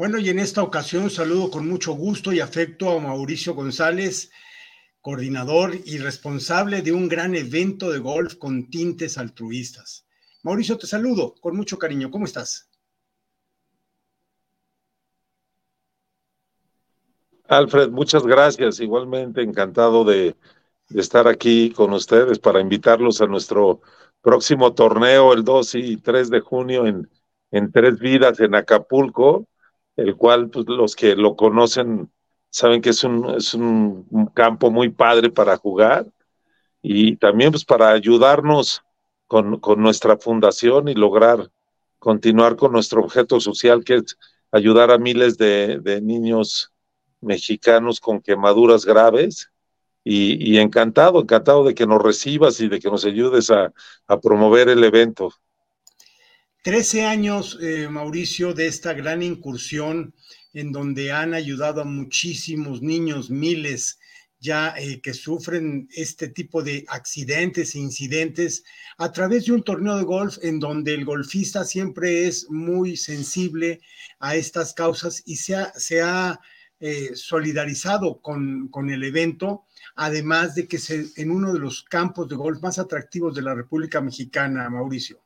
Bueno, y en esta ocasión saludo con mucho gusto y afecto a Mauricio González, coordinador y responsable de un gran evento de golf con tintes altruistas. Mauricio, te saludo con mucho cariño. ¿Cómo estás? Alfred, muchas gracias. Igualmente encantado de, estar aquí con ustedes para invitarlos a nuestro próximo torneo el 2 y 3 de junio en, en Tres Vidas en Acapulco, el cual pues, los que lo conocen saben que es un, es un campo muy padre para jugar y también pues para ayudarnos con, nuestra fundación y lograr continuar con nuestro objeto social, que es ayudar a miles de, niños mexicanos con quemaduras graves. Y, encantado, encantado de que nos recibas y de que nos ayudes a, promover el evento. Trece años, eh, Mauricio, de esta gran incursión en donde han ayudado a muchísimos niños, miles, ya eh, que sufren este tipo de accidentes e incidentes a través de un torneo de golf en donde el golfista siempre es muy sensible a estas causas y se ha, eh, solidarizado con, con, el evento, además de que se, en uno de los campos de golf más atractivos de la República Mexicana, Mauricio.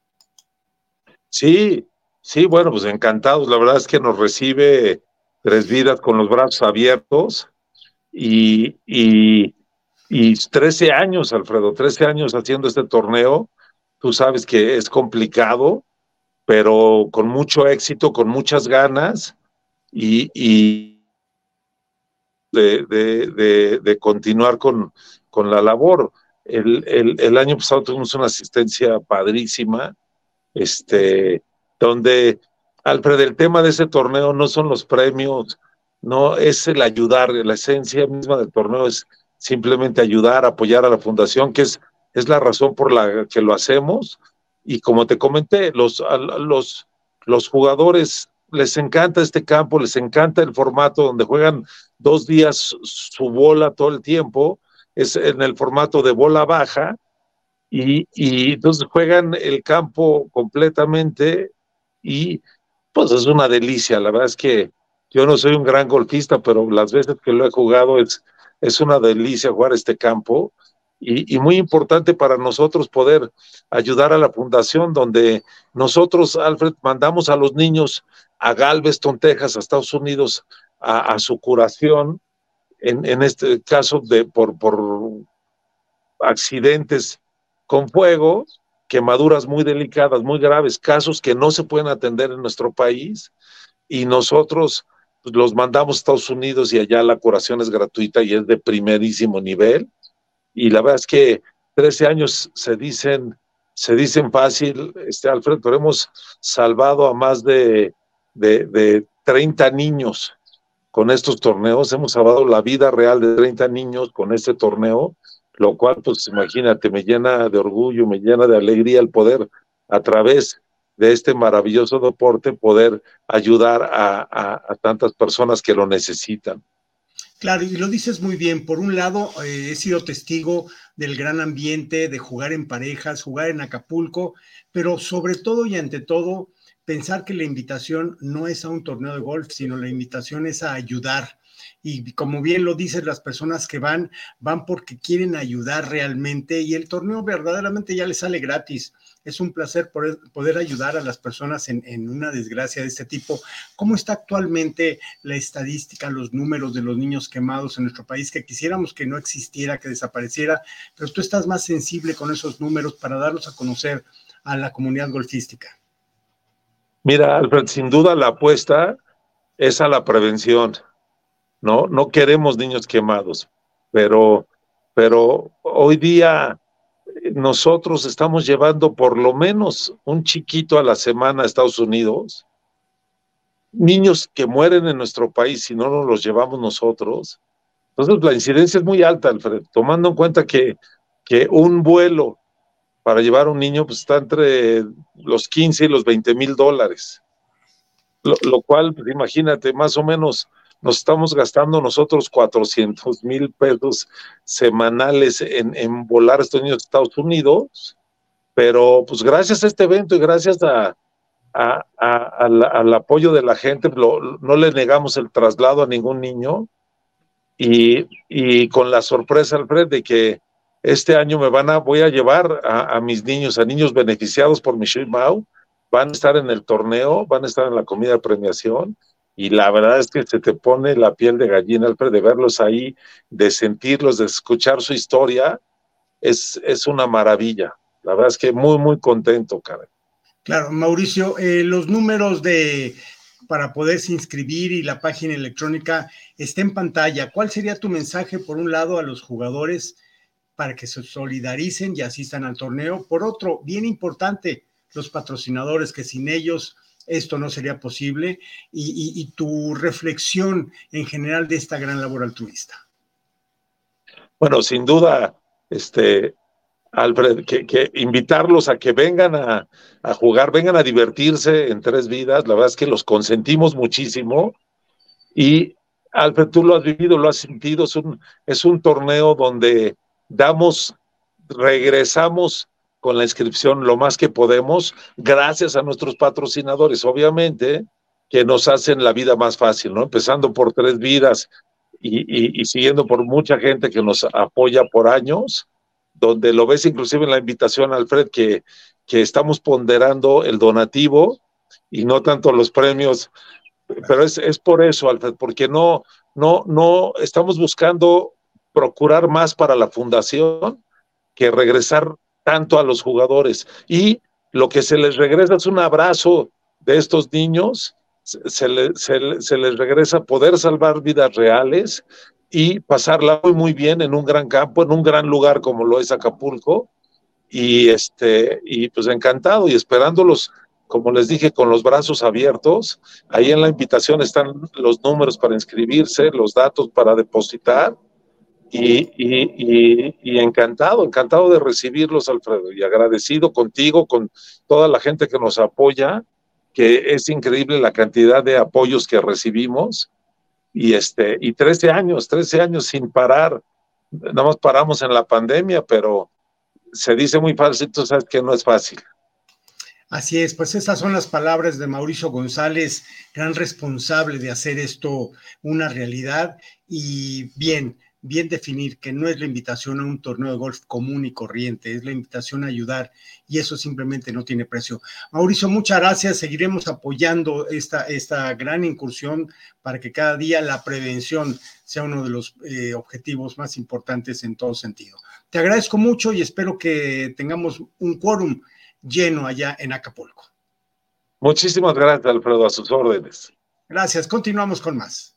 Sí, sí, bueno, pues encantados. La verdad es que nos recibe Tres Vidas con los brazos abiertos y, y, y 13 años, Alfredo, 13 años haciendo este torneo. Tú sabes que es complicado, pero con mucho éxito, con muchas ganas y, y de, de, de, continuar con, con la labor. El, el, el, año pasado tuvimos una asistencia padrísima, este, donde, Alfred, el tema de ese torneo no son los premios, no es el ayudar, la esencia misma del torneo es simplemente ayudar, apoyar a la fundación, que es, es la razón por la que lo hacemos. Y como te comenté, los, los, los jugadores les encanta este campo, les encanta el formato donde juegan dos días su bola todo el tiempo, es en el formato de bola baja, y, entonces juegan el campo completamente y pues es una delicia, la verdad es que yo no soy un gran golfista, pero las veces que lo he jugado es, es una delicia jugar este campo y, muy importante para nosotros poder ayudar a la fundación donde nosotros, Alfred, mandamos a los niños a Galveston, Texas, a Estados Unidos, a, su curación, en, en, este caso de por, por accidentes con fuego, quemaduras muy delicadas, muy graves, casos que no se pueden atender en nuestro país. Y nosotros pues, los mandamos a Estados Unidos y allá la curación es gratuita y es de primerísimo nivel. Y la verdad es que 13 años se dicen, se dicen fácil, este, Alfred, pero hemos salvado a más de, de, de 30 niños con estos torneos, hemos salvado la vida real de 30 niños con este torneo, lo cual, pues imagínate, me llena de orgullo, me llena de alegría el poder a través de este maravilloso deporte poder ayudar a, tantas personas que lo necesitan. Claro, y lo dices muy bien. Por un lado, eh, he sido testigo del gran ambiente de jugar en parejas, jugar en Acapulco, pero sobre todo y ante todo, pensar que la invitación no es a un torneo de golf, sino la invitación es a ayudar. Y como bien lo dicen las personas que van, van porque quieren ayudar realmente y el torneo verdaderamente ya les sale gratis es un placer poder, ayudar a las personas en, una desgracia de este tipo. ¿Cómo está actualmente la estadística, los números de los niños quemados en nuestro país? Que quisiéramos que no existiera, que desapareciera, pero tú estás más sensible con esos números para darlos a conocer a la comunidad golfística. Mira, Alfred, sin duda la apuesta es a la prevención. No, no queremos niños quemados, pero, pero hoy día nosotros estamos llevando por lo menos un chiquito a la semana a Estados Unidos, niños que mueren en nuestro país si no los llevamos nosotros. Entonces la incidencia es muy alta, Alfred, tomando en cuenta que, que un vuelo para llevar a un niño pues, está entre los 15 y los 20 mil dólares. Lo, lo, cual, pues, imagínate, más o menos nos estamos gastando nosotros 400 mil pesos semanales en, volar a estos niños de Estados Unidos, pero pues gracias a este evento y gracias a, al, apoyo de la gente, no le negamos el traslado a ningún niño y, con la sorpresa, Alfred, de que este año me van a, voy a llevar a, mis niños, a niños beneficiados por Michelle Mau, van a estar en el torneo, van a estar en la comida de premiación y la verdad es que se te pone la piel de gallina, Alfred, de verlos ahí, de sentirlos, de escuchar su historia, es, es una maravilla. La verdad es que muy, muy contento, Karen. Claro, Mauricio, eh, los números de para poderse inscribir y la página electrónica está en pantalla. ¿Cuál sería tu mensaje, por un lado, a los jugadores para que se solidaricen y asistan al torneo? Por otro, bien importante, los patrocinadores, que sin ellos esto no sería posible, y, tu reflexión en general de esta gran labor altruista. Bueno, sin duda, este, Alfred, que, invitarlos a que vengan a, jugar, vengan a divertirse en tres vidas. La verdad es que los consentimos muchísimo. Y Alfred, tú lo has vivido, lo has sentido. Es un, es un torneo donde damos, regresamos con la inscripción lo más que podemos, gracias a nuestros patrocinadores, obviamente, que nos hacen la vida más fácil, ¿no? Empezando por tres vidas y, y siguiendo por mucha gente que nos apoya por años donde lo ves inclusive en la invitación, Alfred, que, que estamos ponderando el donativo y no tanto los premios, pero es, es por eso, Alfred, porque no, no, no estamos buscando procurar más para la fundación que regresar tanto a los jugadores. Y lo que se les regresa es un abrazo de estos niños, se, se, se les regresa poder salvar vidas reales y pasarla muy, muy bien en un gran campo, en un gran lugar como lo es Acapulco. Y, este, y pues encantado y esperándolos, como les dije, con los brazos abiertos. Ahí en la invitación están los números para inscribirse, los datos para depositar. Y, y, y, encantado, encantado de recibirlos, Alfredo, y agradecido contigo, con toda la gente que nos apoya, que es increíble la cantidad de apoyos que recibimos y este, y 13 años, 13 años sin parar. Nada más paramos en la pandemia, pero se dice muy fácil, tú sabes que no es fácil. Así es, pues estas son las palabras de Mauricio González, gran responsable de hacer esto una realidad. Y bien, bien definir que no es la invitación a un torneo de golf común y corriente, es la invitación a ayudar y eso simplemente no tiene precio. Mauricio, muchas gracias. Seguiremos apoyando esta, esta gran incursión para que cada día la prevención sea uno de los eh, objetivos más importantes en todo sentido. Te agradezco mucho y espero que tengamos un quórum lleno allá en Acapulco. Muchísimas gracias, Alfredo, a sus órdenes. Gracias. Continuamos con más.